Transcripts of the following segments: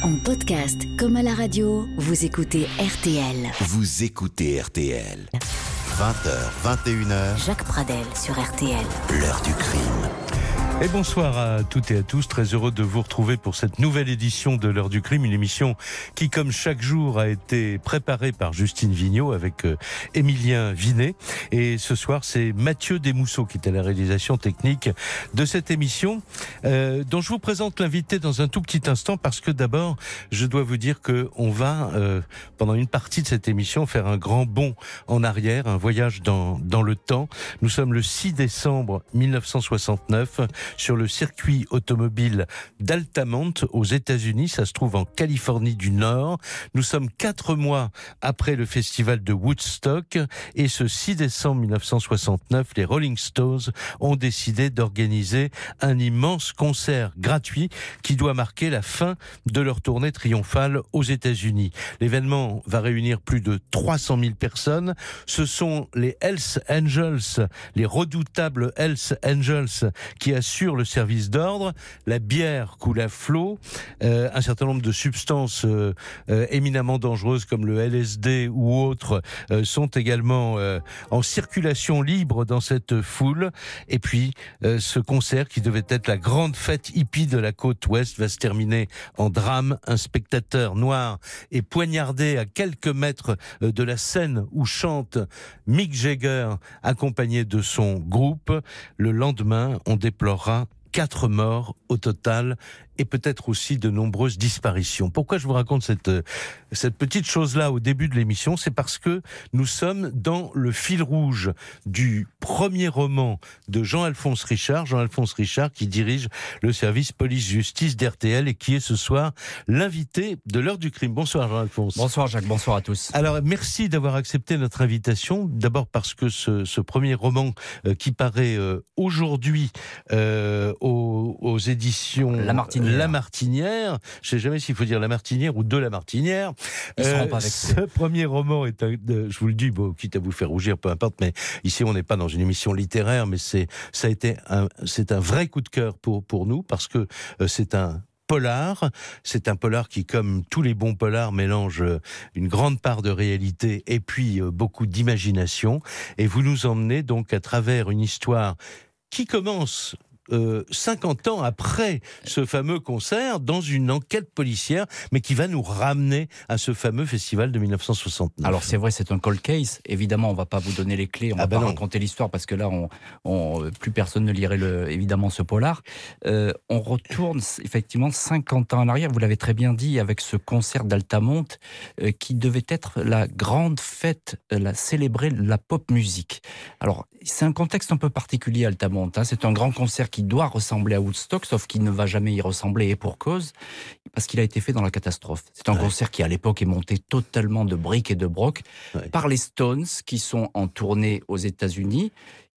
En podcast comme à la radio, vous écoutez RTL. Vous écoutez RTL. 20h, 21h, Jacques Pradel sur RTL. l'heure du crime. Et bonsoir à toutes et à tous, très heureux de vous retrouver pour cette nouvelle édition de l'heure du crime, une émission qui, comme chaque jour, a été préparée par Justine Vignot avec euh, Émilien Vinet. Et ce soir, c'est Mathieu Desmousseaux qui est à la réalisation technique de cette émission, euh, dont je vous présente l'invité dans un tout petit instant parce que d'abord, je dois vous dire que on va, euh, pendant une partie de cette émission, faire un grand bond en arrière, un voyage dans, dans le temps. Nous sommes le 6 décembre 1969 sur le circuit automobile d'Altamont aux États-Unis. Ça se trouve en Californie du Nord. Nous sommes quatre mois après le festival de Woodstock et ce 6 décembre 1969, les Rolling Stones ont décidé d'organiser un immense concert gratuit qui doit marquer la fin de leur tournée triomphale aux États-Unis. L'événement va réunir plus de 300 000 personnes. Ce sont les Hells Angels, les redoutables Hells Angels qui assurent le service d'ordre. La bière coule à flot. Euh, un certain nombre de substances euh, euh, éminemment dangereuses comme le LSD ou autres sont également en circulation libre dans cette foule. Et puis, ce concert qui devait être la grande fête hippie de la côte ouest va se terminer en drame. Un spectateur noir est poignardé à quelques mètres de la scène où chante Mick Jagger accompagné de son groupe. Le lendemain, on aura quatre morts au total et peut-être aussi de nombreuses disparitions. Pourquoi je vous raconte cette, cette petite chose-là au début de l'émission? C'est parce que nous sommes dans le fil rouge du premier roman de Jean-Alphonse Richard, Jean-Alphonse Richard qui dirige le service police-justice d'RTL et qui est ce soir l'invité de l'heure du crime. Bonsoir Jean-Alphonse. Bonsoir Jacques, bonsoir à tous. Alors merci d'avoir accepté notre invitation, d'abord parce que ce, ce premier roman euh, qui paraît euh, aujourd'hui euh, aux, aux éditions La Martinière. La Martinière, je sais jamais s'il faut dire La Martinière ou de La Martinière. Euh, Ils seront pas avec ce premier roman est, un- je vous le dis, bon, quitte à vous faire rougir, peu importe, mais ici on n'est pas dans une émission littéraire, mais c'est ça a été un, c'est un vrai coup de cœur pour pour nous parce que euh, c'est un polar. C'est un polar qui, comme tous les bons polars, mélange euh, une grande part de réalité et puis beaucoup d'imagination. Et vous nous emmenez donc à travers une histoire qui commence euh, 50 ans après ce fameux concert dans une enquête policière, mais qui va nous ramener à ce fameux festival de 1969. Alors c'est vrai, c'est un cold case. Évidemment, on va pas vous donner les clés, on Ah va ben pas non. raconter l'histoire parce que là, on, on- plus personne ne lirait le, évidemment ce polar. Euh, on retourne effectivement 50 ans en arrière. Vous l'avez très bien dit avec ce concert d'Altamont euh, qui devait être la grande fête, euh, la célébrer la pop musique. Alors c'est un contexte un peu particulier Altamont. hein. C'est un grand concert qui doit ressembler à Woodstock, sauf qu'il ne va jamais y ressembler et pour cause, parce qu'il a été fait dans la catastrophe. C'est un Ouais. concert qui à l'époque est monté totalement de briques et de broc Ouais. par les Stones qui sont en tournée aux États-Unis.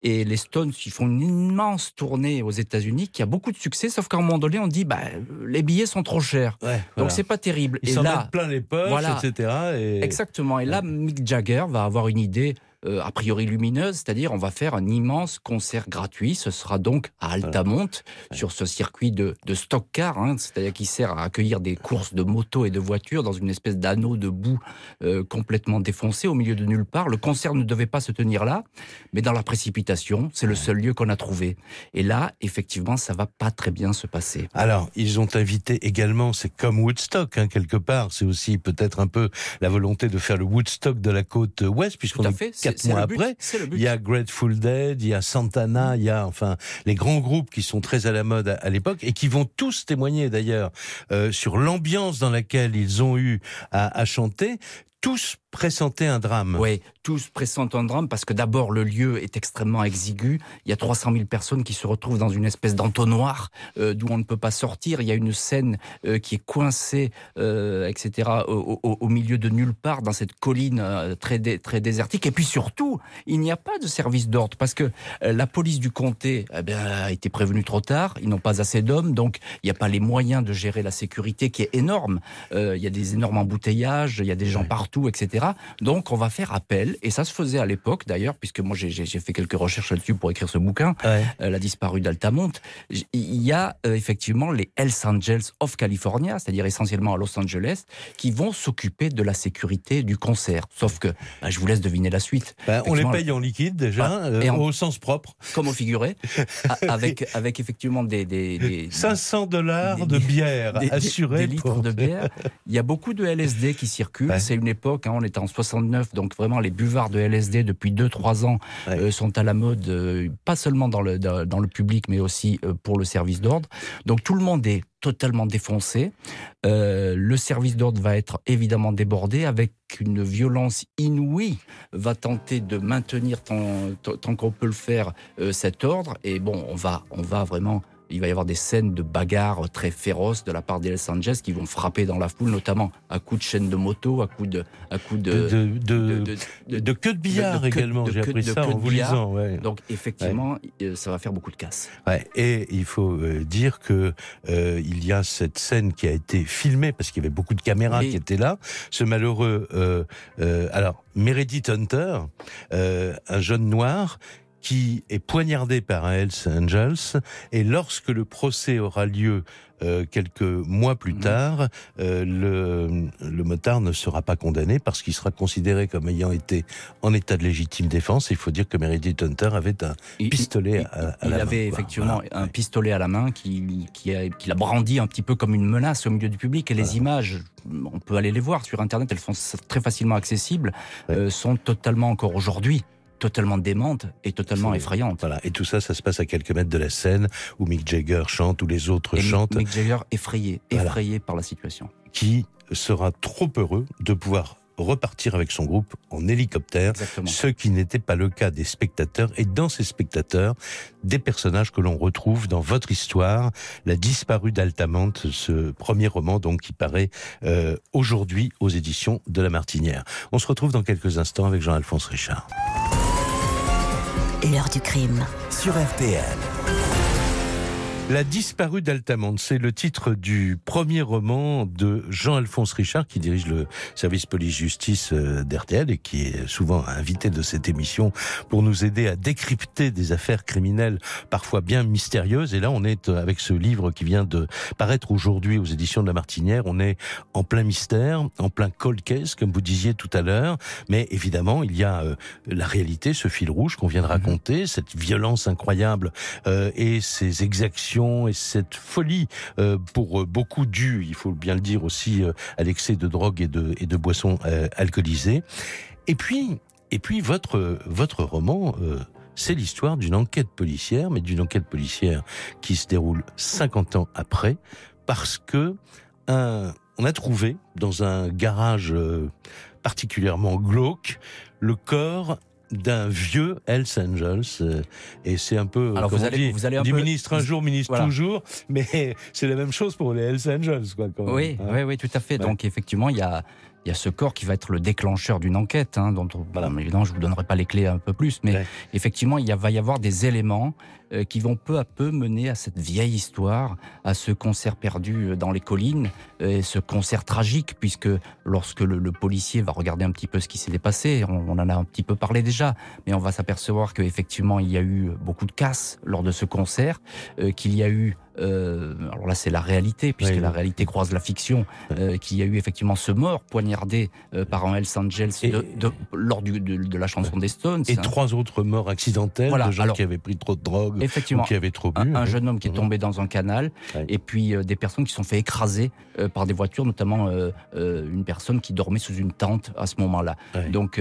Et les Stones, ils font une immense tournée aux États-Unis qui a beaucoup de succès, sauf qu'à un moment donné, on dit bah, les billets sont trop chers. Ouais, Donc voilà. c'est pas terrible. Ils et s'en là, mettent plein les poches, voilà. etc. Et... Exactement. Et là, Mick Jagger va avoir une idée euh, a priori lumineuse, c'est-à-dire on va faire un immense concert gratuit. Ce sera donc à Altamont, sur ce circuit de, de stock car, hein, c'est-à-dire qui sert à accueillir des courses de motos et de voitures dans une espèce d'anneau de boue euh, complètement défoncé au milieu de nulle part. Le concert ne devait pas se tenir là, mais dans la précipitation, c'est le seul lieu qu'on a trouvé. Et là, effectivement, ça va pas très bien se passer. Alors, ils ont invité également, c'est comme Woodstock, hein, quelque part. C'est aussi peut-être un peu la volonté de faire le Woodstock de la côte ouest, puisqu'on est fait. Mois but. après. Il y a Grateful Dead, il y a Santana, il y a enfin les grands groupes qui sont très à la mode à, à l'époque et qui vont tous témoigner d'ailleurs euh, sur l'ambiance dans laquelle ils ont eu à, à chanter. Tous pressentaient un drame. Oui, tous pressentent un drame parce que d'abord le lieu est extrêmement exigu. Il y a 300 000 personnes qui se retrouvent dans une espèce d'entonnoir euh, d'où on ne peut pas sortir. Il y a une scène euh, qui est coincée, euh, etc., au, au- au milieu de nulle part dans cette colline très, dé- très désertique. Et puis surtout, il n'y a pas de service d'ordre parce que la police du comté eh bien, a été prévenue trop tard. Ils n'ont pas assez d'hommes, donc il n'y a pas les moyens de gérer la sécurité qui est énorme. Il y a des énormes embouteillages, il y a des gens partout. Partout, etc. Donc on va faire appel, et ça se faisait à l'époque d'ailleurs, puisque moi j'ai fait quelques recherches là-dessus pour écrire ce bouquin, euh, La disparue d'Altamont. Il y a euh, effectivement les Hells Angels of California, c'est-à-dire essentiellement à Los Angeles, qui vont s'occuper de la sécurité du concert. Sauf que, bah, je vous laisse deviner la suite. Bah, on les paye en liquide déjà, ah, et au sens propre. Comme au figuré, avec, avec effectivement des... des, 500 dollars de bière assurés. Des, litres de bière. Il y a beaucoup de LSD qui circulent. C'est une époque, hein, on est en 69, donc vraiment les buvards de LSD depuis 2-3 ans euh, sont à la mode, euh, pas seulement dans le, dans, le public, mais aussi euh, pour le service d'ordre. Donc tout le monde est totalement défoncé. le service d'ordre va être évidemment débordé avec une violence inouïe, va tenter de maintenir tant, tant qu'on peut le faire cet ordre. Et bon, on va, on va vraiment il va y avoir des scènes de bagarres très féroces de la part des Los Angeles qui vont frapper dans la foule, notamment à coups de chaîne de moto, à coups de, à coups de, de, de, queue de billard également. J'ai appris ça en vous lisant. Donc effectivement, euh, ça va faire beaucoup de casse. Ouais. Et il faut euh, dire que euh, il y a cette scène qui a été filmée parce qu'il y avait beaucoup de caméras qui étaient là. Ce malheureux, alors Meredith Hunter, un jeune noir qui est poignardé par un Hells Angels. Et lorsque le procès aura lieu euh, quelques mois plus mhm. tard, euh, le, le motard ne sera pas condamné parce qu'il sera considéré comme ayant été en état de légitime défense. Il faut dire que Meredith Hunter avait un pistolet à, à il la main. Il avait effectivement un pistolet à la main qui, qui, a, qui l'a brandi un petit peu comme une menace au milieu du public. Et les images, on peut aller les voir sur Internet, elles sont très facilement accessibles, euh, sont totalement encore aujourd'hui totalement démente et totalement effrayante. Voilà. Et tout ça, ça se passe à quelques mètres de la scène où Mick Jagger chante, où les autres chantent. Mick Jagger effrayé, effrayé par la situation. Qui sera trop heureux de pouvoir repartir avec son groupe en hélicoptère, ce qui n'était pas le cas des spectateurs. Et dans ces spectateurs, des personnages que l'on retrouve dans votre histoire, La disparue d'Altamante, ce premier roman donc qui paraît euh, aujourd'hui aux éditions de La Martinière. On se retrouve dans quelques instants avec Jean-Alphonse Richard. L'heure du crime. Sur RTL. La disparue d'Altamont, c'est le titre du premier roman de Jean-Alphonse Richard qui dirige le service police-justice euh, d'RTL et qui est souvent invité de cette émission pour nous aider à décrypter des affaires criminelles parfois bien mystérieuses. Et là, on est euh, avec ce livre qui vient de paraître aujourd'hui aux éditions de la Martinière. On est en plein mystère, en plein cold case, comme vous disiez tout à l'heure. Mais évidemment, il y a euh, la réalité, ce fil rouge qu'on vient de raconter, cette violence incroyable et ces exactions et cette folie euh, pour euh, beaucoup due, il faut bien le dire aussi, euh, à l'excès de drogue et de, boissons alcoolisées. Et puis, et puis votre, votre roman, c'est l'histoire d'une enquête policière, mais d'une enquête policière qui se déroule 50 ans après, parce que on a trouvé dans un garage particulièrement glauque le corps d'un vieux Hells Angels. Euh, et c'est un peu, Alors vous allez, vous allez un du ministre un jour, ministre toujours, mais c'est la même chose pour les Hells Angels. Quoi, oui, hein. oui, oui, tout à fait. Donc effectivement, il y a, il y a ce corps qui va être le déclencheur d'une enquête, hein, dont voilà, évidemment je vous donnerai pas les clés un peu plus, mais effectivement il y va y avoir des éléments qui vont peu à peu mener à cette vieille histoire, à ce concert perdu euh, dans les collines, et ce concert tragique, puisque lorsque le, policier va regarder un petit peu ce qui s'est passé, on, en a un petit peu parlé déjà, mais on va s'apercevoir qu'effectivement il y a eu beaucoup de casse lors de ce concert, euh, qu'il y a eu euh, alors là c'est la réalité, puisque la réalité croise la fiction, euh, qu'il y a eu effectivement ce mort poignardé euh, par un Hells Angels de, lors du, de, la chanson des Stones. Et trois autres morts accidentelles de gens qui avaient pris trop de drogue effectivement, ou qui avaient trop bu. Un, jeune homme qui est mhm. tombé dans un canal, et puis des personnes qui sont fait écraser par des voitures, notamment une personne qui dormait sous une tente à ce moment-là. Donc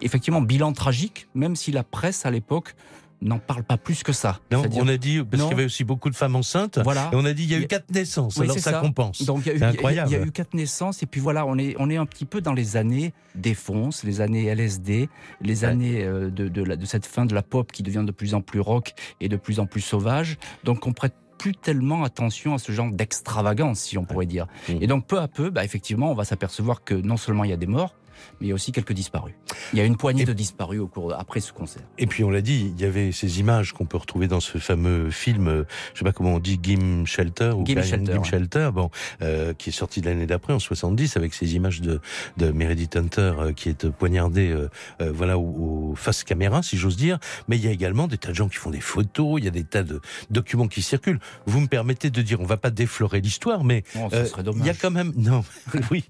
effectivement, bilan tragique, même si la presse à l'époque n'en parle pas plus que ça. Non, on a dit, parce qu'il y avait aussi beaucoup de femmes enceintes, voilà. et on a dit il y a eu quatre naissances, alors ça, compense. Donc il y, a eu, incroyable. il y a eu quatre naissances, et puis voilà, on est, on est un petit peu dans les années défonce, les années LSD, les années euh, de, de, de cette fin de la pop qui devient de plus en plus rock et de plus en plus sauvage. Donc on prête plus tellement attention à ce genre d'extravagance, si on pourrait dire. Et donc peu à peu, bah, effectivement, on va s'apercevoir que non seulement il y a des morts, mais il y a aussi quelques disparus. Il y a une poignée de disparus au cours après ce concert. Et puis on l'a dit, il y avait ces images qu'on peut retrouver dans ce fameux film, euh, je sais pas comment on dit, Gim Shelter ou Gim Shelter, Gim Shelter, bon, euh, qui est sorti l'année d'après en 70 avec ces images de, de Meredith Hunter euh, qui est poignardée, euh, voilà, au, face caméra, si j'ose dire. Mais il y a également des tas de gens qui font des photos, il y a des tas de documents qui circulent. Vous me permettez de dire, on va pas déflorer l'histoire, mais oh, il y a quand même, non, oui,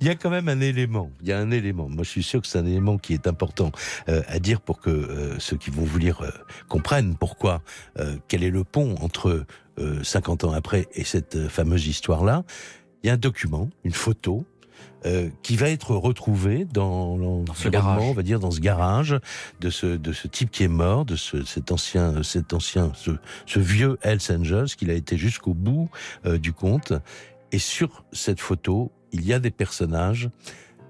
il y a quand même un élément. Il y a un élément. Moi, je suis sûr que c'est un élément qui est important euh, à dire pour que euh, ceux qui vont vous lire euh, comprennent pourquoi, quel est le pont entre 50 ans après et cette fameuse histoire-là. Il y a un document, une photo, euh, qui va être retrouvé dans, dans ce garage. on va dire dans ce garage de ce de ce type qui est mort, de ce, cet ancien cet ancien ce, ce vieux Hells Angels qu'il a été jusqu'au bout euh, du compte. Et sur cette photo, il y a des personnages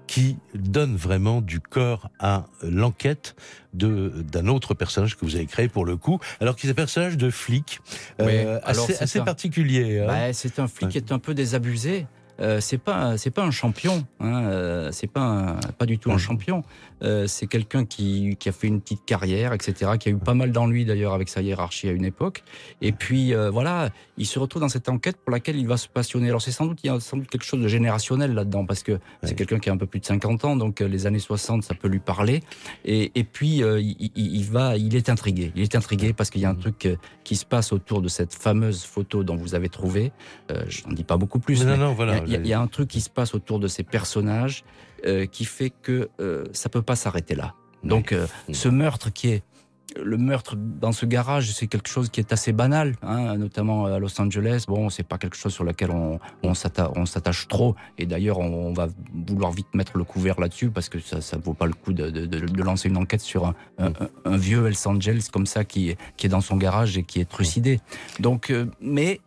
qui donnent vraiment du corps à l'enquête de d'un autre personnage que vous avez créé pour le coup, alors qu'il est un personnage de flic euh, assez, particulier. Hein. Bah, c'est un flic qui est un peu désabusé. Euh, c'est pas c'est pas un champion, hein, euh, c'est pas un, pas du tout un champion. Euh, c'est quelqu'un qui, qui a fait une petite carrière, etc., qui a eu pas mal d'ennuis d'ailleurs avec sa hiérarchie à une époque. Et puis euh, voilà, il se retrouve dans cette enquête pour laquelle il va se passionner. Alors c'est sans doute il y a sans doute quelque chose de générationnel là-dedans parce que c'est quelqu'un qui a un peu plus de 50 ans, donc les années 60 ça peut lui parler. Et, et puis il, il, va, il est intrigué. Il est intrigué parce qu'il y a un truc euh, qui se passe autour de cette fameuse photo dont vous avez trouvé. je n'en dis pas beaucoup plus. Mais non, non, voilà. Il y, a, il y a un truc qui se passe autour de ces personnages euh, qui fait que euh, ça peut pas s'arrêter là. Donc euh, ce meurtre qui est le meurtre dans ce garage, c'est quelque chose qui est assez banal, hein, notamment à Los Angeles. Bon, c'est pas quelque chose sur lequel on, on s'attache trop. Et d'ailleurs, on, on, va vouloir vite mettre le couvert là-dessus parce que ça, ça vaut pas le coup de, de, de, lancer une enquête sur un, un, un, vieux Los Angeles comme ça qui est, qui est dans son garage et qui est trucidé. Donc, euh, mais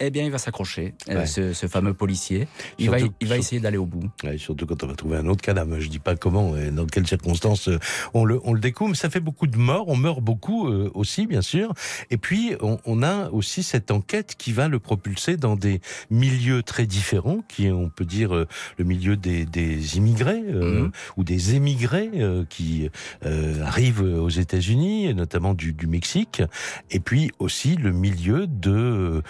eh bien, il va s'accrocher, euh, ouais. ce, ce, fameux policier. Il surtout, va, il va essayer d'aller au bout. Ouais, surtout quand on va trouver un autre cadavre. Je dis pas comment, et dans quelles circonstances euh, on le, on le découvre. Ça fait beaucoup de morts. On meurt beaucoup euh, aussi, bien sûr. Et puis, on, on, a aussi cette enquête qui va le propulser dans des milieux très différents, qui on peut dire euh, le milieu des, des immigrés euh, mmh. ou des émigrés euh, qui arrivent aux États-Unis, notamment du, du, Mexique. Et puis aussi le milieu de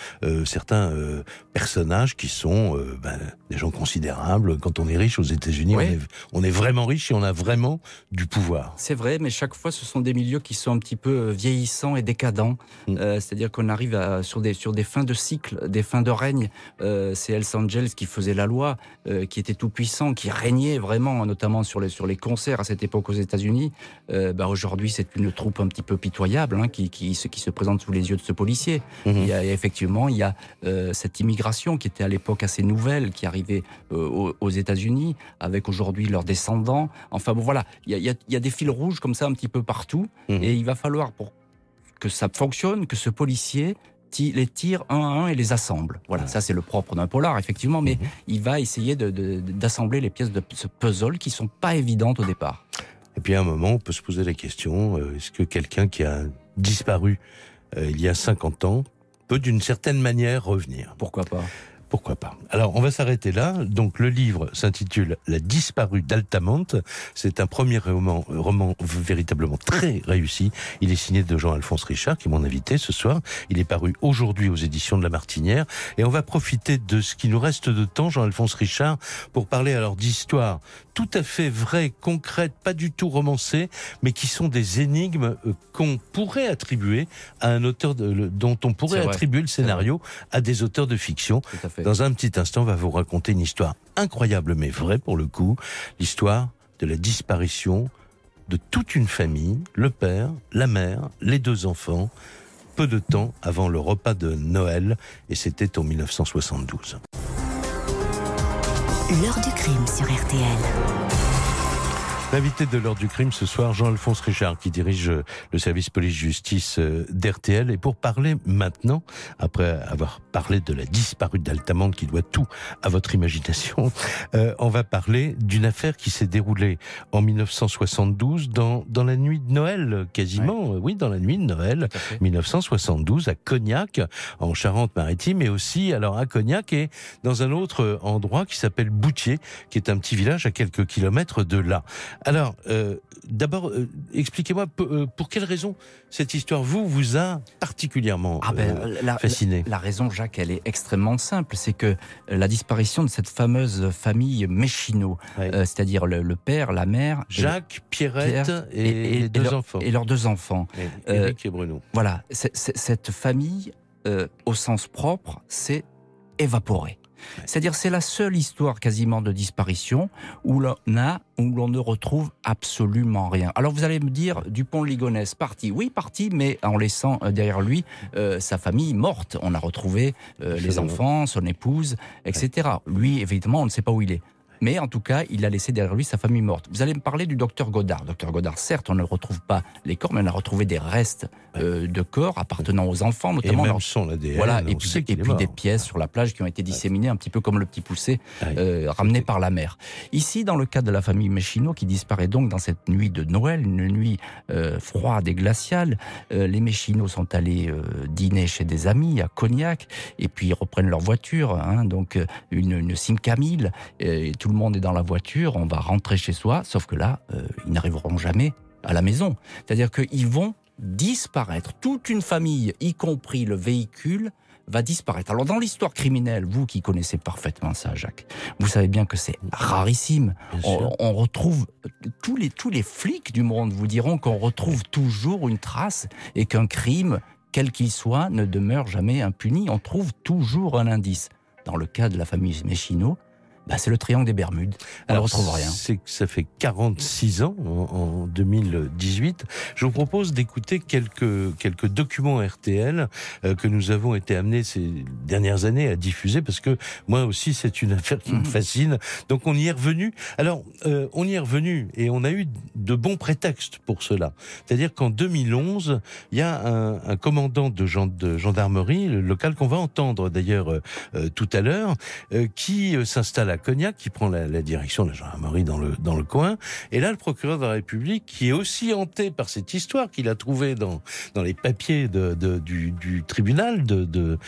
certains euh, personnages qui sont euh, ben, des gens considérables. Quand on est riche aux États-Unis, oui. on, est, on est vraiment riche et on a vraiment du pouvoir. C'est vrai, mais chaque fois, ce sont des milieux qui sont un petit peu euh, vieillissants et décadents. Mm. Euh, C'est-à-dire qu'on arrive à, sur, des, sur des fins de cycle, des fins de règne. Euh, C'est Hells Angels qui faisait la loi, euh, qui était tout puissant, qui régnait vraiment, notamment sur les, sur les concerts à cette époque aux États-Unis. Bah, Aujourd'hui, c'est une troupe un petit peu pitoyable hein, qui, qui, qui, se présente sous les yeux de ce policier. Mm -hmm. il y a, effectivement, il y a cette immigration qui était à l'époque assez nouvelle, qui euh, aux, États-Unis, avec aujourd'hui leurs descendants. Enfin bon, voilà, il y a, y a, des fils rouges comme ça un petit peu partout, mmh. et il va falloir pour que ça fonctionne, que ce policier les tire un à un et les assemble. Voilà, ça c'est le propre d'un polar, effectivement, mais mmh. il va essayer d'assembler les pièces de ce puzzle qui sont pas évidentes au départ. Et puis à un moment, on peut se poser la question, euh, est-ce que quelqu'un qui a disparu euh, il y a 50 ans peut d'une certaine manière revenir? Pourquoi pas? Pourquoi pas Alors, on va s'arrêter là. Donc, le livre s'intitule La disparue d'Altamont. C'est un premier roman, roman véritablement très réussi. Il est signé de Jean-Alphonse Richard, qui est mon invité ce soir. Il est paru aujourd'hui aux éditions de La Martinière. Et on va profiter de ce qui nous reste de temps, Jean-Alphonse Richard, pour parler alors d'histoires tout à fait vraies, concrètes, pas du tout romancées, mais qui sont des énigmes euh, qu'on pourrait attribuer à un auteur de, dont on pourrait attribuer le scénario à des auteurs de fiction. Dans un petit instant, on va vous raconter une histoire incroyable mais vraie pour le coup, l'histoire de la disparition de toute une famille, le père, la mère, les deux enfants, peu de temps avant le repas de Noël, et c'était en 1972. L'heure du crime sur RTL. L'invité de l'heure du crime ce soir, Jean-Alphonse Richard, qui dirige le service police-justice euh, d'RTL. Et pour parler maintenant, après avoir parlé de la disparue d'Altamont qui doit tout à votre imagination, euh, on va parler d'une affaire qui s'est déroulée en 1972 dans, dans la nuit de Noël, quasiment. Oui, dans la nuit de Noël 1972 à Cognac, en Charente-Maritime, et aussi alors à Cognac et dans un autre endroit qui s'appelle Boutier, qui est un petit village à quelques kilomètres de là. Alors, euh, d'abord, euh, expliquez-moi euh, pour quelle raison cette histoire vous vous a particulièrement ah ben, la, fasciné? La, raison, Jacques, elle est extrêmement simple, c'est que la disparition de cette fameuse famille Méchineau, c'est-à-dire le, père, la mère, Jacques, Pierrette et, les deux enfants, et leurs deux enfants, Éric et Bruno. Voilà, cette famille, au sens propre, s'est évaporée. C'est-à-dire c'est la seule histoire quasiment de disparition où l'on a où l'on ne retrouve absolument rien. Alors vous allez me dire Dupont Ligonnès parti, oui parti, mais en laissant euh, derrière lui euh, sa famille morte. On a retrouvé euh, les enfants, son épouse, etc. Lui évidemment on ne sait pas où il est. Mais en tout cas, il a laissé derrière lui sa famille morte. Vous allez me parler du docteur Godard. Docteur Godard, certes, on ne retrouve pas les corps, mais on a retrouvé des restes euh, de corps appartenant aux enfants, notamment. Et même son ADN. Voilà, et puis, et puis des pièces sur la plage qui ont été disséminées, un petit peu comme le petit poussé euh, ramené par la mer. Ici, dans le cas de la famille Méchino, qui disparaît donc dans cette nuit de Noël, une nuit euh, froide et glaciale, les Méchinos sont allés dîner chez des amis à Cognac, et puis ils reprennent leur voiture, hein, donc une, une Camille, et tout tout le monde est dans la voiture, on va rentrer chez soi, sauf que là, euh, ils n'arriveront jamais à la maison. C'est-à-dire qu'ils vont disparaître. Toute une famille, y compris le véhicule, va disparaître. Alors dans l'histoire criminelle, vous qui connaissez parfaitement ça, Jacques, vous savez bien que c'est rarissime. On, retrouve tous les tous les flics du monde vous diront qu'on retrouve toujours une trace et qu'un crime, quel qu'il soit, ne demeure jamais impuni. On trouve toujours un indice. Dans le cas de la famille Méchino, bah, c'est le triangle des Bermudes. On ne retrouve rien. C'est ça fait 46 ans, en, 2018. Je vous propose d'écouter quelques, quelques documents RTL euh, que nous avons été amenés ces dernières années à diffuser parce que moi aussi, c'est une affaire qui me fascine. Donc, on y est revenu. Alors, euh, on y est revenu et on a eu de bons prétextes pour cela. C'est-à-dire qu'en 2011, il y a un, un commandant de, de, gendarmerie le local qu'on va entendre d'ailleurs euh, tout à l'heure, qui s'installe à Cognac qui prend la, direction de la gendarmerie dans le, dans le coin. Et là, le procureur de la République, qui est aussi hanté par cette histoire qu'il a trouvée dans, les papiers du, tribunal euh,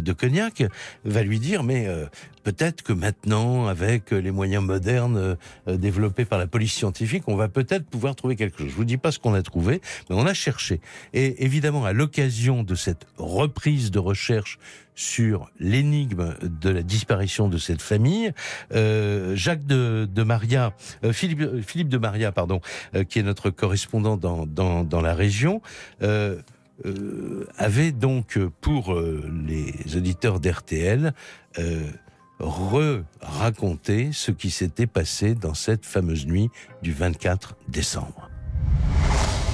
de Cognac, va lui dire, mais euh, peut-être que maintenant, avec les moyens modernes euh, développés par la police scientifique, on va peut-être pouvoir trouver quelque chose. Je vous dis pas ce qu'on a trouvé, mais on a cherché. Et évidemment, à l'occasion de cette reprise de recherche sur l'énigme de la disparition de cette famille, euh, Jacques de, Maria, euh, Philippe, de Maria, pardon, qui est notre correspondant dans, dans la région, avait donc pour les auditeurs d'RTL re-raconter ce qui s'était passé dans cette fameuse nuit du 24 décembre.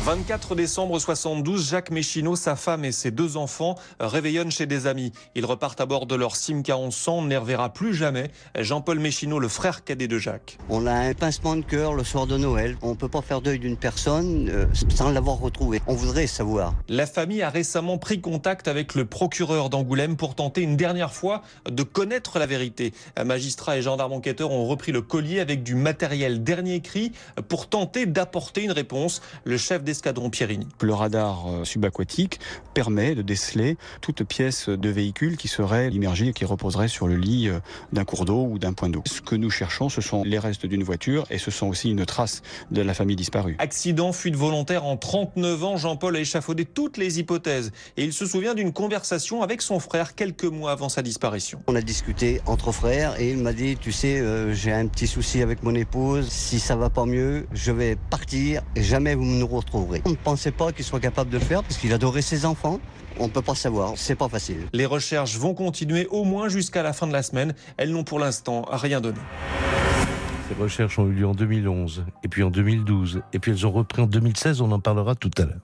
24 décembre 72, Jacques Méchineau, sa femme et ses deux enfants réveillonnent chez des amis. Ils repartent à bord de leur Simca 1100, on ne les reverra plus jamais. Jean-Paul Méchineau, le frère cadet de Jacques. On a un pincement de cœur le soir de Noël. On ne peut pas faire deuil d'une personne euh, sans l'avoir retrouvée. On voudrait savoir. La famille a récemment pris contact avec le procureur d'Angoulême pour tenter une dernière fois de connaître la vérité. Magistrats et gendarmes enquêteurs ont repris le collier avec du matériel dernier cri pour tenter d'apporter une réponse. Le chef des Pierrini. Le radar euh, subaquatique permet de déceler toute pièce de véhicule qui serait immergée et qui reposerait sur le lit euh, d'un cours d'eau ou d'un point d'eau. Ce que nous cherchons, ce sont les restes d'une voiture et ce sont aussi une trace de la famille disparue. Accident, fuite volontaire en 39 ans, Jean-Paul a échafaudé toutes les hypothèses et il se souvient d'une conversation avec son frère quelques mois avant sa disparition. On a discuté entre frères et il m'a dit, tu sais, euh, j'ai un petit souci avec mon épouse, si ça va pas mieux, je vais partir et jamais vous nous retrouverez. On ne pensait pas qu'il soit capable de le faire parce qu'il adorait ses enfants. On ne peut pas savoir, c'est pas facile. Les recherches vont continuer au moins jusqu'à la fin de la semaine. Elles n'ont pour l'instant rien donné. Ces recherches ont eu lieu en 2011, et puis en 2012, et puis elles ont repris en 2016, on en parlera tout à l'heure.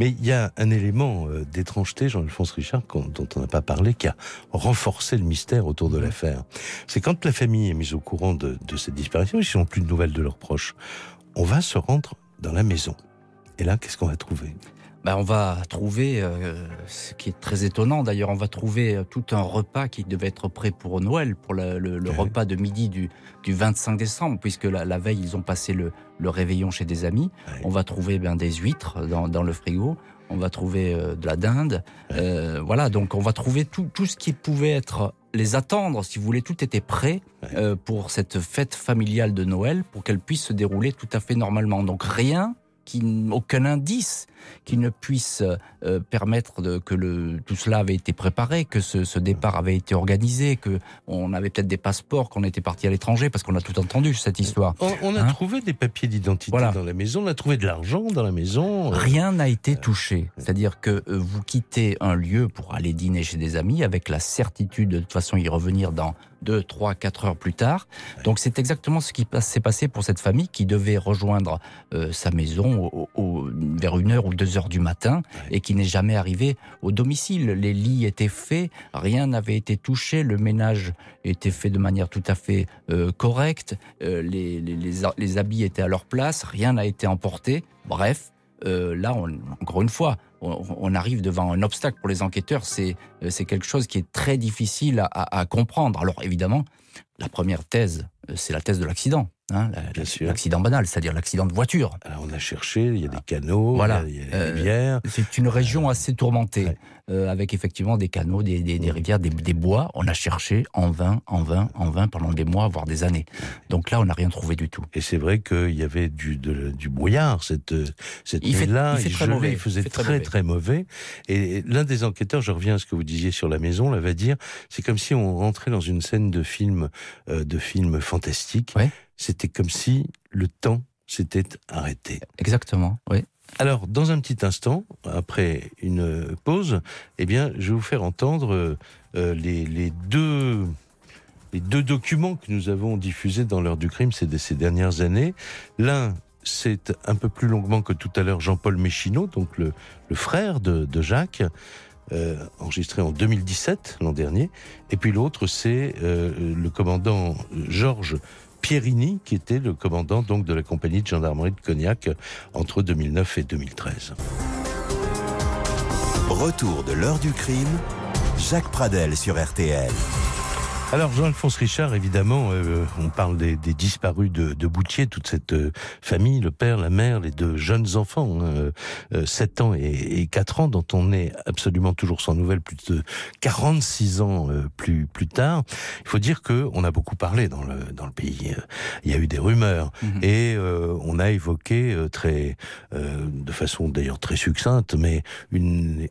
Mais il y a un élément euh, d'étrangeté, Jean-Alphonse Richard, dont on n'a pas parlé, qui a renforcé le mystère autour de l'affaire. C'est quand la famille est mise au courant de, de cette disparition, ils n'ont plus de nouvelles de leurs proches on va se rendre dans la maison. Et là, qu'est-ce qu'on va trouver? Ben, on va trouver, euh, ce qui est très étonnant d'ailleurs, on va trouver euh, tout un repas qui devait être prêt pour Noël, pour le, repas de midi du, du 25 décembre, puisque la, la, veille ils ont passé le, le réveillon chez des amis. On va trouver ben, des huîtres dans, dans le frigo, on va trouver euh, de la dinde, euh, voilà, donc on va trouver tout, tout ce qui pouvait être les attendre, si vous voulez, tout était prêt pour cette fête familiale de Noël, pour qu'elle puisse se dérouler tout à fait normalement. Donc rien qui, aucun indice qui ne puisse euh, permettre de, que le, tout cela avait été préparé, que ce, ce départ avait été organisé, que on avait peut-être des passeports, qu'on était parti à l'étranger, parce qu'on a tout entendu cette histoire. On, on a Hein trouvé des papiers d'identité Voilà. dans la maison, on a trouvé de l'argent dans la maison. euh, Rien n'a été touché. C'est-à-dire que euh, vous quittez un lieu pour aller dîner chez des amis avec la certitude de toute façon y revenir dans 2, 3, 4 heures plus tard. Donc c'est exactement ce qui s'est passé pour cette famille qui devait rejoindre euh, sa maison au, au, vers une heure ou deux heures du matin et qui n'est jamais arrivé au domicile. Les lits étaient faits, rien n'avait été touché, le ménage était fait de manière tout à fait euh, correcte, euh, les, les, les, les habits étaient à leur place, rien n'a été emporté. Bref, euh, là, on, encore une fois, on, arrive devant un obstacle pour les enquêteurs. C'est euh, quelque chose qui est très difficile à comprendre. Alors évidemment, la première thèse, euh, c'est la thèse de l'accident. Hein, l'accident banal, c'est-à-dire l'accident de voiture. Alors on a cherché, il y a des canaux, voilà. il y a, des rivières. Euh, c'est une région assez tourmentée, ouais. euh, avec effectivement des canaux, des, des, des rivières, des, des, bois. On a cherché en vain, en vain, en vain pendant des mois, voire des années. Donc là, on n'a rien trouvé du tout. Et c'est vrai qu'il y avait du, de, du brouillard cette, cette nuit-là. Il, il, faisait il très, très, très mauvais. Et l'un des enquêteurs, je reviens à ce que vous disiez sur la maison, là, va dire, c'est comme si on rentrait dans une scène de film, euh, de film fantastique. Ouais. C'était comme si le temps s'était arrêté. Exactement, oui. Alors, dans un petit instant, après une pause, eh bien, je vais vous faire entendre euh, les, les, deux les deux documents que nous avons diffusés dans l'heure du crime ces, ces dernières années. L'un, c'est un peu plus longuement que tout à l'heure Jean-Paul Méchineau, donc le, le frère de, de Jacques. Euh, enregistré en 2017, l'an dernier, et puis l'autre c'est euh, le commandant Georges Pierini, qui était le commandant donc de la compagnie de gendarmerie de Cognac entre 2009 et 2013. Retour de l'heure du crime, Jacques Pradel sur RTL. Alors Jean-Alphonse Richard, évidemment, euh, on parle des, des disparus de, de, Boutier, toute cette euh, famille, le père, la mère, les deux jeunes enfants, hein, euh, 7 ans et, et, 4 ans, dont on est absolument toujours sans nouvelles, plus de 46 ans euh, plus plus tard. Il faut dire que on a beaucoup parlé dans le dans le pays. Il y a eu des rumeurs Mhm. mmh. et euh, on a évoqué très, euh, de façon d'ailleurs très succincte, mais une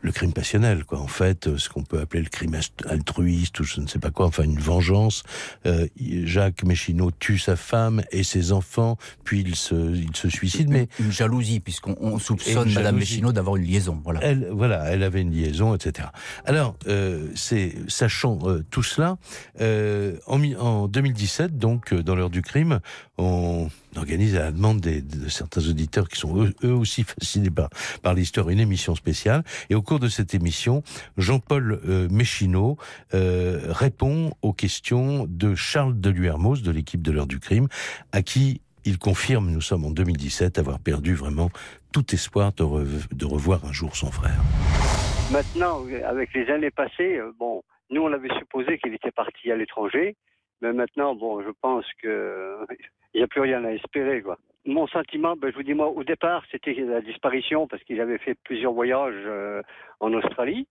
le crime passionnel, quoi. En fait, ce qu'on peut appeler le crime altruiste ou je ne sais pas quoi, enfin une vengeance. Euh, Jacques Méchineau tue sa femme et ses enfants, puis il se, il se suicide. Mais une jalousie, puisqu'on soupçonne Madame Méchineau d'avoir une liaison. Voilà. Elle, voilà, elle avait une liaison, etc. Alors, euh, c'est sachant euh, tout cela, euh, en, en 2017, donc dans l'heure du crime, on organise à la demande de certains auditeurs qui sont eux, aussi fascinés par, par l'histoire une émission spéciale. Et au cours de cette émission, Jean-Paul euh, Méchineau euh, répond aux questions de Charles Deluermos de l'équipe de l'heure du crime, à qui il confirme, nous sommes en 2017, avoir perdu vraiment tout espoir de, de revoir un jour son frère. Maintenant, avec les années passées, bon, nous on avait supposé qu'il était parti à l'étranger, mais maintenant, bon, je pense que il n'y a plus rien à espérer, quoi. Mon sentiment, ben, je vous dis, moi, au départ, c'était la disparition parce qu'il avait fait plusieurs voyages euh, en Australie.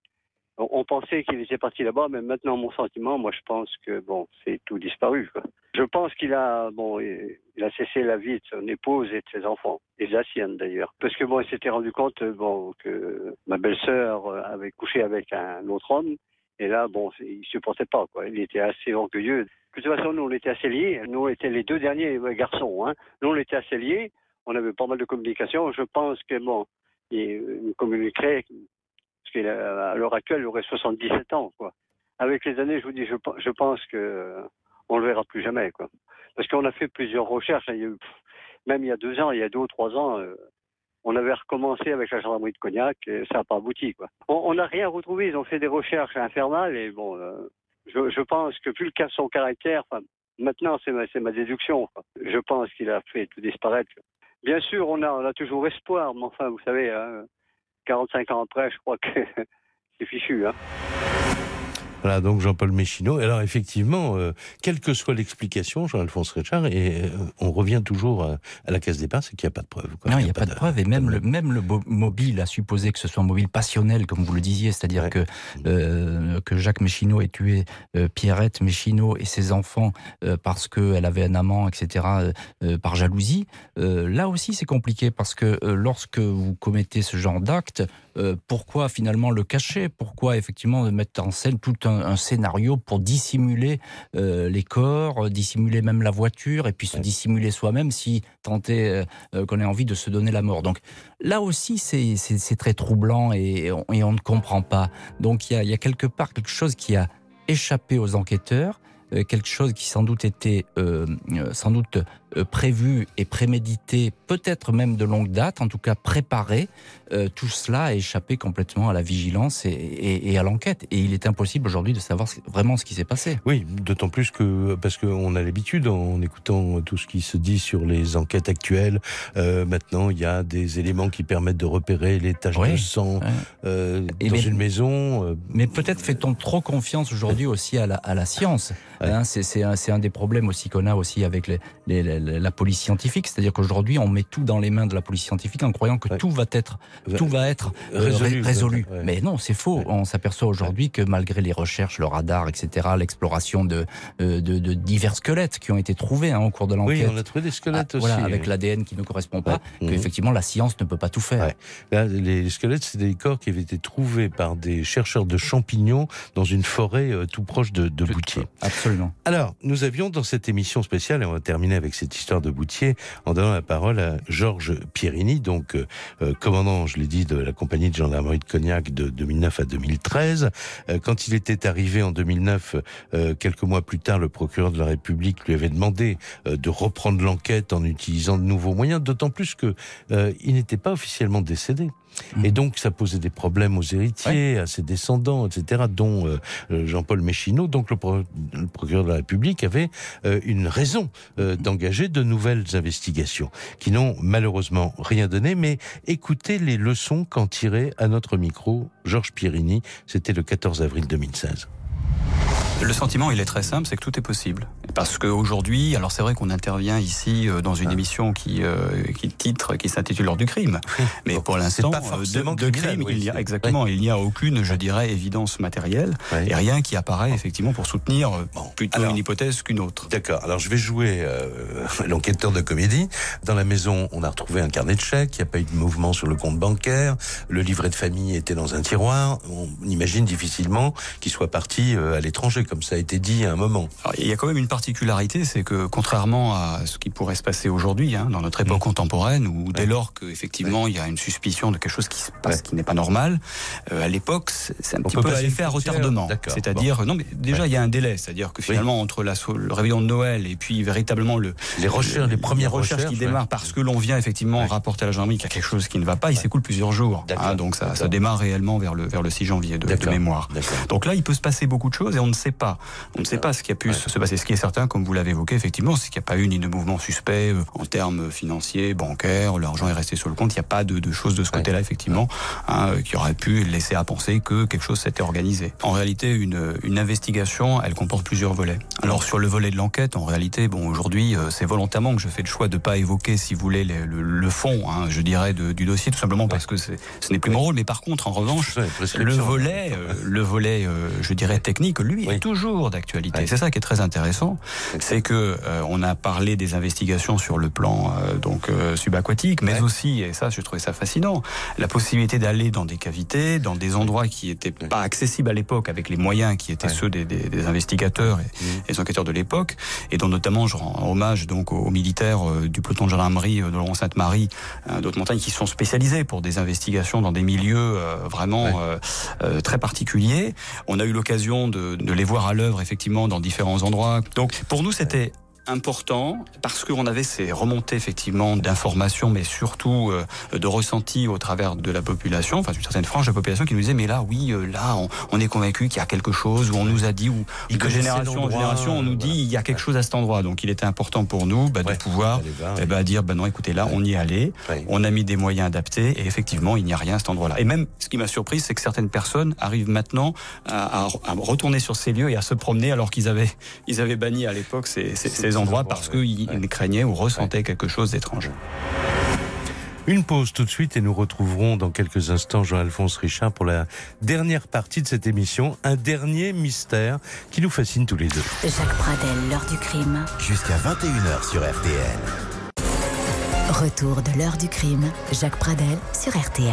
On, pensait qu'il était parti là-bas, mais maintenant, mon sentiment, moi, je pense que, bon, c'est tout disparu. Je pense qu'il a, bon, il a cessé la vie de son épouse et de ses enfants, et de la sienne d'ailleurs. Parce que, bon, il s'était rendu compte, bon, que ma belle-sœur avait couché avec un autre homme, et là, bon, il supportait pas, quoi. Il était assez orgueilleux. De toute façon, nous, on était assez liés. Nous, on était les deux derniers garçons. Hein. Nous, on était assez liés. On avait pas mal de communication. Je pense que, bon, communiquerait, parce qu'à l'heure actuelle, il aurait 77 ans. Avec les années, je vous dis, je, pense que on le verra plus jamais. Parce qu'on a fait plusieurs recherches. Eu, même il y a deux ans, il y a deux ou trois ans, euh, on avait recommencé avec la gendarmerie de Cognac et ça n'a pas abouti. On n'a rien retrouvé. Ils ont fait des recherches infernales et bon, euh, je, je, pense que vu le cas son caractère, enfin, Maintenant, c'est ma, ma déduction. Je pense qu'il a fait tout disparaître. Bien sûr, on a, on a toujours espoir, mais enfin, vous savez, hein, 45 ans après, je crois que c'est fichu. Hein. Voilà, donc Jean-Paul Méchineau. Alors effectivement, euh, quelle que soit l'explication, Jean-Alphonse Richard, et euh, on revient toujours à, à la case départ, c'est qu'il n'y a pas de preuve. quoi. Non, il n'y a pas de preuve. Et même le, même le mobile, à supposer que ce soit un mobile passionnel, comme vous le disiez, c'est-à-dire Ouais. que, euh, que Jacques Méchineau ait tué euh, Pierrette Méchineau et ses enfants euh, parce qu'elle avait un amant, etc., euh, euh, par jalousie. Euh, là aussi, c'est compliqué parce que euh, lorsque vous commettez ce genre d'acte, euh, pourquoi finalement le cacher? Pourquoi effectivement mettre en scène tout un, un scénario pour dissimuler euh, les corps, euh, dissimuler même la voiture et puis se dissimuler soi-même si tenter euh, qu'on ait envie de se donner la mort? Donc là aussi, c'est très troublant et on, et on ne comprend pas. Donc il y a, y a quelque part quelque chose qui a échappé aux enquêteurs, euh, quelque chose qui sans doute était euh, sans doute euh, prévu et prémédité, peut-être même de longue date, en tout cas préparé. Euh, tout cela a échappé complètement à la vigilance et, et- et à l'enquête. Et il est impossible aujourd'hui de savoir vraiment ce qui s'est passé. Oui, d'autant plus que parce qu'on a l'habitude en écoutant tout ce qui se dit sur les enquêtes actuelles. euh, maintenant, il y a des éléments qui permettent de repérer les taches de sang euh, dans mais- une maison. Mais peut-être fait-on trop confiance aujourd'hui aussi à la, à la science. Ouais. Hein, c'est un, des problèmes aussi qu'on a aussi avec les, les- les- la police scientifique. C'est-à-dire qu'aujourd'hui, on met tout dans les mains de la police scientifique en croyant que Ouais. tout va être, tout va être euh, résolu, ré- résolu. ouais. Mais non, c'est faux. Ouais. On s'aperçoit aujourd'hui que malgré les recherches, le radar, etc., l'exploration de, euh, de, de divers squelettes qui ont été trouvés hein, au cours de Oui, l'enquête. on a trouvé des Ah, squelettes aussi. voilà, avec oui. l'ADN qui ne correspond pas, Ouais. Qu'effectivement la science ne peut pas tout faire. Là, les squelettes, c'est des corps qui avaient été trouvés par des chercheurs de champignons dans une forêt euh, tout proche de, de Tout- Boutier. Absolument. Alors, nous avions dans cette émission spéciale, et on va terminer avec cette histoire de Boutier, en donnant la parole à Georges Pierini, donc euh, commandant, je l'ai dit, de la compagnie de gendarmerie de Cognac de 2009 à 2013. Euh, quand il était arrivé en 2009, euh, quelques mois plus tard, le procureur de la République lui avait demandé euh, de reprendre l'enquête en utilisant de nouveaux moyens, d'autant plus que il n'était pas officiellement décédé. Et donc, ça posait des problèmes aux héritiers, à ses descendants, etc., dont euh, euh, Jean-Paul Méchineau. Donc, le, pro- le procureur de la République avait euh, une raison euh, d'engager de nouvelles investigations, qui n'ont malheureusement rien donné. Mais écoutez les leçons qu'en tirait à notre micro Georges Pierini. C'était le 14 avril 2016. Le sentiment, il est très simple, c'est que tout est possible. Parce qu'aujourd'hui, alors c'est vrai qu'on intervient ici euh, dans une émission qui, euh, qui titre, qui s'intitule L'heure du crime. Mais pour l'instant, euh, de, de crime, oui, il y a, exactement, il n'y a aucune, je dirais, évidence matérielle et rien qui apparaît effectivement pour soutenir Bon, plutôt alors- une hypothèse qu'une autre. D'accord. Alors je vais jouer euh, l'enquêteur de comédie. Dans la maison, on a retrouvé un carnet de chèques. Il n'y a pas eu de mouvement sur le compte bancaire. Le livret de famille était dans un tiroir. On imagine difficilement qu'il soit parti euh, à l'étranger, comme ça a été dit à un moment. Alors, il y a quand même une particularité, c'est que contrairement à ce qui pourrait se passer aujourd'hui, hein, dans notre époque Mm. contemporaine, où dès lors qu'effectivement il y a une suspicion de quelque chose qui se passe Ouais. qui n'est pas normal, euh, à l'époque c'est un On petit peu l'effet à retardement. C'est-à-dire, non mais déjà il y a un délai, c'est-à-dire que finalement entre la, le réveillon de Noël et puis véritablement le Les recherches, les premières recherches qui démarrent parce que l'on vient effectivement rapporter à la gendarmerie qu'il y a quelque chose qui ne va pas, il s'écoule plusieurs jours. Hein, donc ça, ça démarre réellement vers le vers le 6 janvier de, de mémoire. Donc là, il peut se passer beaucoup de et on ne sait pas. On ne sait pas ce qui a pu Ouais. se passer. Ce qui est certain, comme vous l'avez évoqué, effectivement, c'est qu'il n'y a pas eu ni de mouvement suspect euh, en termes financiers, bancaires. L'argent est resté sur le compte. Il n'y a pas de, de choses de ce côté-là, effectivement, hein, euh, qui aurait pu laisser à penser que quelque chose s'était organisé. En réalité, une, une investigation, elle comporte plusieurs volets. Alors sur le volet de l'enquête, en réalité, bon, aujourd'hui, euh, c'est volontairement que je fais le choix de ne pas évoquer, si vous voulez, le, le- le fond, hein, je dirais, de- du dossier, tout simplement parce que ce n'est plus mon rôle. Mais par contre, en revanche, le volet, euh, le volet, euh, je dirais technique, lui, Oui. est toujours d'actualité. Oui. C'est ça qui est très intéressant, c'est que euh, on a parlé des investigations sur le plan euh, donc euh, subaquatique, mais aussi, et ça, je trouvais ça fascinant, la possibilité d'aller dans des cavités, dans des endroits qui étaient pas accessibles à l'époque, avec les moyens qui étaient ceux des, des- des investigateurs et, des enquêteurs de l'époque, et dont notamment je rends hommage donc aux, aux militaires euh, du peloton de gendarmerie euh, de Laurent Sainte-Marie, euh, d'autres montagnes qui sont spécialisés pour des investigations dans des milieux euh, vraiment très particuliers. On a eu l'occasion de, de les voir à l'œuvre effectivement dans différents endroits. Donc pour nous c'était important parce qu'on avait ces remontées effectivement d'informations, mais surtout euh, de ressentis au travers de la population, enfin d'une certaine frange de la population qui nous disait mais là oui, euh, là on, on est convaincu qu'il y a quelque chose, ou on nous a dit, ou de génération en génération on nous dit voilà. il y a quelque chose à cet endroit. Donc il était important pour nous bah, de pouvoir voir, eh ben, dire ben non écoutez là on y est allé, Ouais. on a mis des moyens adaptés et effectivement il n'y a rien à cet endroit-là. Et même ce qui m'a surpris c'est que certaines personnes arrivent maintenant à, à- à retourner sur ces lieux et à se promener alors qu'ils avaient ils avaient banni à l'époque ces, ces- Ces endroits parce qu'ils Ouais. craignaient ou ressentaient quelque chose d'étrange. Une pause tout de suite et nous retrouverons dans quelques instants Jean-Alphonse Richard pour la dernière partie de cette émission, un dernier mystère qui nous fascine tous les deux. Jacques Pradel, l'heure du crime. Jusqu'à 21h sur RTL. Retour de l'heure du crime. Jacques Pradel sur RTL.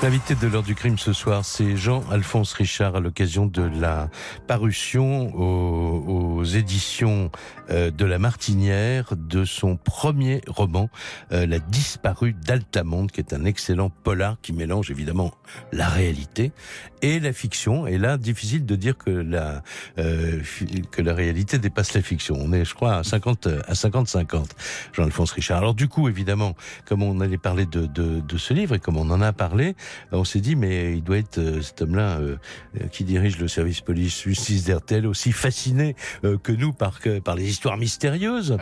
L'invité de l'heure du crime ce soir, c'est Jean-Alphonse Richard à l'occasion de la parution aux, aux éditions euh, de La Martinière de son premier roman, euh, La disparue d'Altamonte, qui est un excellent polar qui mélange évidemment la réalité et la fiction. Et là, difficile de dire que la, euh, que la réalité dépasse la fiction. On est, je crois, à 50 à 50-50, Jean-Alphonse Richard. Alors du coup, évidemment, comme on allait parler de, de, de ce livre et comme on en a parlé, on s'est dit, mais il doit être euh, cet homme-là euh, euh, qui dirige le service police-justice d'RTL aussi fasciné euh, que nous par, que, par les histoires mystérieuses. Ouais.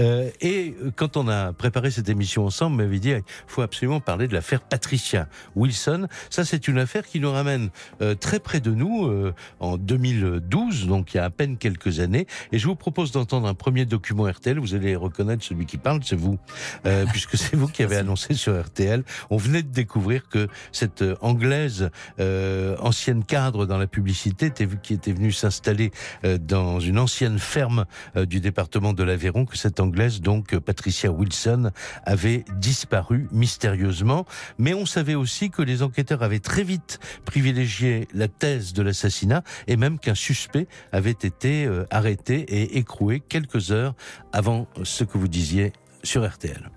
Euh, et quand on a préparé cette émission ensemble, on m'avait dit, il faut absolument parler de l'affaire Patricia Wilson. Ça, c'est une affaire qui nous ramène euh, très près de nous euh, en 2012, donc il y a à peine quelques années. Et je vous propose d'entendre un premier document RTL. Vous allez reconnaître celui qui parle, c'est vous, euh, puisque c'est vous qui avez annoncé sur RTL. On venait de découvrir que cette euh, anglaise, euh, ancienne cadre dans la publicité, qui était venue s'installer euh, dans une ancienne ferme du département de l'Aveyron, que cette anglaise, donc Patricia Wilson, avait disparu mystérieusement. Mais on savait aussi que les enquêteurs avaient très vite privilégié la thèse de l'assassinat et même qu'un suspect avait été arrêté et écroué quelques heures avant ce que vous disiez sur RTL.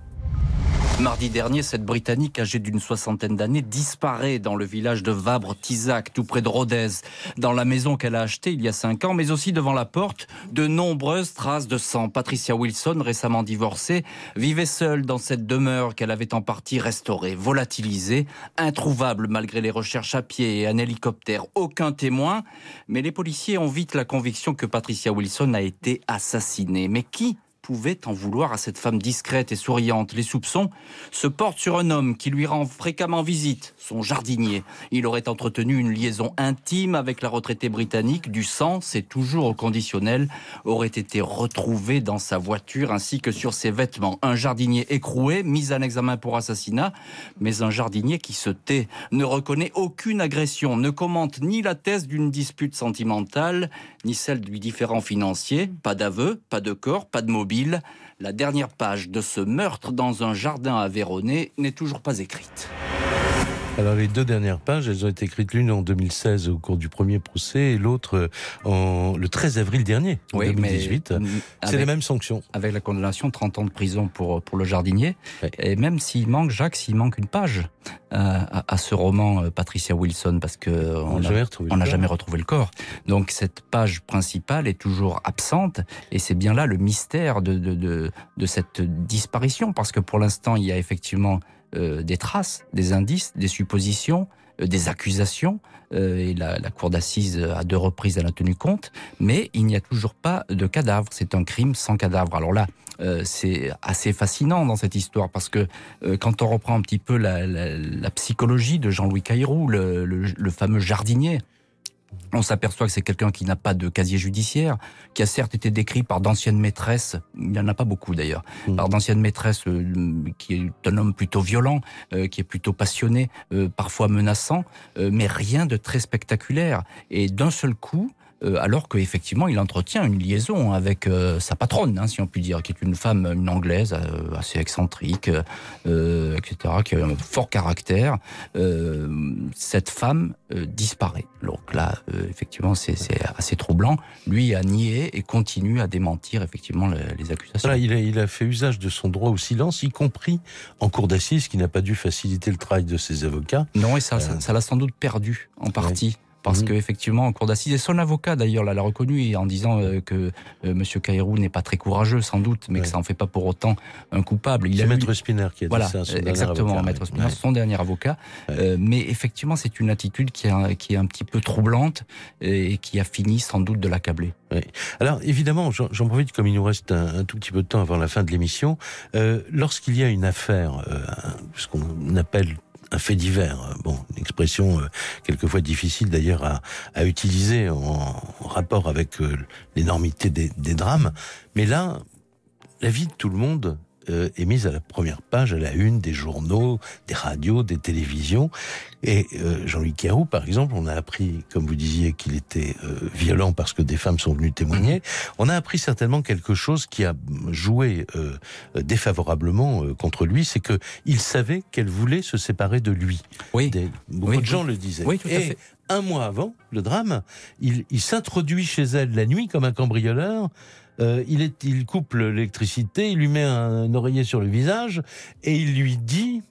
Mardi dernier, cette Britannique âgée d'une soixantaine d'années disparaît dans le village de Vabre-Tizac, tout près de Rodez, dans la maison qu'elle a achetée il y a cinq ans, mais aussi devant la porte, de nombreuses traces de sang. Patricia Wilson, récemment divorcée, vivait seule dans cette demeure qu'elle avait en partie restaurée, volatilisée, introuvable malgré les recherches à pied et un hélicoptère. Aucun témoin, mais les policiers ont vite la conviction que Patricia Wilson a été assassinée. Mais qui pouvait en vouloir à cette femme discrète et souriante. Les soupçons se portent sur un homme qui lui rend fréquemment visite, son jardinier. Il aurait entretenu une liaison intime avec la retraitée britannique. Du sang, c'est toujours au conditionnel, aurait été retrouvé dans sa voiture ainsi que sur ses vêtements. Un jardinier écroué, mis en examen pour assassinat, mais un jardinier qui se tait, ne reconnaît aucune agression, ne commente ni la thèse d'une dispute sentimentale, ni celle du différent financier. Pas d'aveu, pas de corps, pas de mobile. La dernière page de ce meurtre dans un jardin aveyronais n'est toujours pas écrite. Alors les deux dernières pages, elles ont été écrites l'une en 2016 au cours du premier procès et l'autre en le 13 avril dernier, en 2018. mais, mm, C'est les mêmes sanctions. avec la condamnation 30 ans de prison pour, pour le jardinier. Et même s'il manque, Jacques, s'il manque une page euh, à, à ce roman euh, Patricia Wilson, parce que On on n'a jamais retrouvé on le n'a corps. jamais retrouvé le corps. Donc cette page principale est toujours absente, et c'est bien là le mystère de, de, de, de cette disparition, parce que pour l'instant, il y a effectivement des traces, des indices, des suppositions, euh, des accusations, euh, et la, la cour d'assises euh, à deux reprises en a tenu compte, mais il n'y a toujours pas de cadavre. C'est un crime sans cadavre. Alors là, euh, c'est assez fascinant dans cette histoire parce que euh, quand on reprend un petit peu la, la- la psychologie de Jean-Louis Caïrou, le, le- le fameux jardinier, on s'aperçoit que c'est quelqu'un qui n'a pas de casier judiciaire, qui a certes été décrit par d'anciennes maîtresses, il n'y en a pas beaucoup d'ailleurs, Mhm. par d'anciennes maîtresses euh, qui est un homme plutôt violent, euh, qui est plutôt passionné, euh, parfois menaçant, mais rien de très spectaculaire. Et d'un seul coup, euh, alors qu'effectivement il entretient une liaison avec euh, sa patronne, hein, si on peut dire, qui est une femme, une anglaise euh, assez excentrique, euh, etc., qui a un fort caractère. Cette femme disparaît. Donc là, effectivement, c'est assez troublant. Lui a nié et continue à démentir effectivement le- les accusations. Voilà, il, a, il a fait usage de son droit au silence, y compris en cour d'assises, qui n'a pas dû faciliter le travail de ses avocats. Non, et ça, ça, ça l'a sans doute perdu en partie. Parce Mhm. que effectivement en cour d'assises et son avocat d'ailleurs l'a reconnu en disant euh, que euh, Monsieur Caïrou n'est pas très courageux sans doute, mais Ouais. que ça en fait pas pour autant un coupable. Il C'est a eu- Maître Spinner qui a voilà, dit ça. son exactement, avocat, Maître ouais. Spinner, son dernier avocat. Euh, mais effectivement, c'est une attitude qui est, qui est un petit peu troublante et qui a fini sans doute de l'accabler. Alors évidemment, j'en profite comme il nous reste un, un tout petit peu de temps avant la fin de l'émission. Euh, Lorsqu'il y a une affaire, euh, ce qu'on appelle un fait divers, bon, une expression euh, quelquefois difficile d'ailleurs à, à utiliser en, rapport avec euh, l'énormité des drames, mais là, la vie de tout le monde euh, est mise à la première page, à la une des journaux, des radios, des télévisions. Et euh, Jean-Louis Carou, par exemple, on a appris, comme vous disiez, qu'il était euh, violent parce que des femmes sont venues témoigner. On a appris certainement quelque chose qui a joué défavorablement contre lui, c'est que il savait qu'elle voulait se séparer de lui. Oui. Des- beaucoup Oui, de gens le disaient. Oui, tout à Et fait. un mois avant le drame, il, il s'introduit chez elle la nuit comme un cambrioleur. Euh, il, est, il coupe l'électricité, il lui met un, oreiller sur le visage et il lui dit,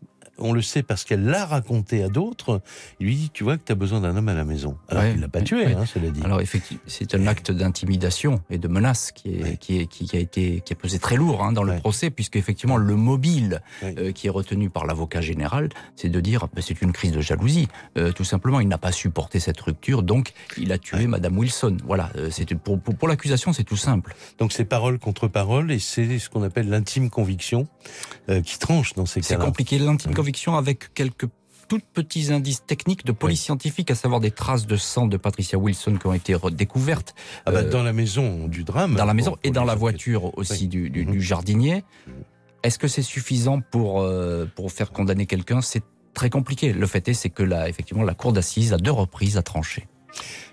on le sait parce qu'elle l'a raconté à d'autres, il lui dit, tu vois que tu as besoin d'un homme à la maison. Alors Ouais, il l'a pas tué, ouais. hein, cela dit. Alors effectivement, c'est un acte d'intimidation et de menace qui, est, Oui. qui, est, qui, qui a été qui a pesé très lourd hein, dans le procès, puisque effectivement le mobile euh, qui est retenu par l'avocat général, c'est de dire ben, c'est une crise de jalousie. Euh, tout simplement, il n'a pas supporté cette rupture, donc il a tué. Madame Wilson. Voilà, euh, c'est pour, pour, pour l'accusation, c'est tout simple. Donc c'est parole contre parole et c'est ce qu'on appelle l'intime conviction euh, qui tranche dans ces C'est cas-là. compliqué. L'intime Ouais. Conviction avec quelques toutes petits indices techniques de police scientifique, à savoir des traces de sang de Patricia Wilson qui ont été découvertes Ah bah, euh, dans la maison du drame. dans la maison pour et dans la voiture aussi Oui. du, du- Mhm. du jardinier. Est-ce que c'est suffisant pour, euh, pour faire condamner quelqu'un? C'est très compliqué. Le fait est, c'est que la, effectivement, la cour d'assises, à deux reprises, a tranché.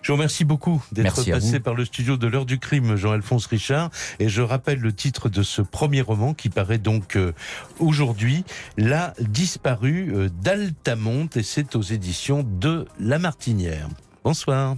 Je vous remercie beaucoup d'être passé par le studio de l'heure du crime, Jean-Alphonse Richard. Et je rappelle le titre de ce premier roman qui paraît donc euh, aujourd'hui, La disparue euh, d'Altamonte, et c'est aux éditions de La Martinière. Bonsoir.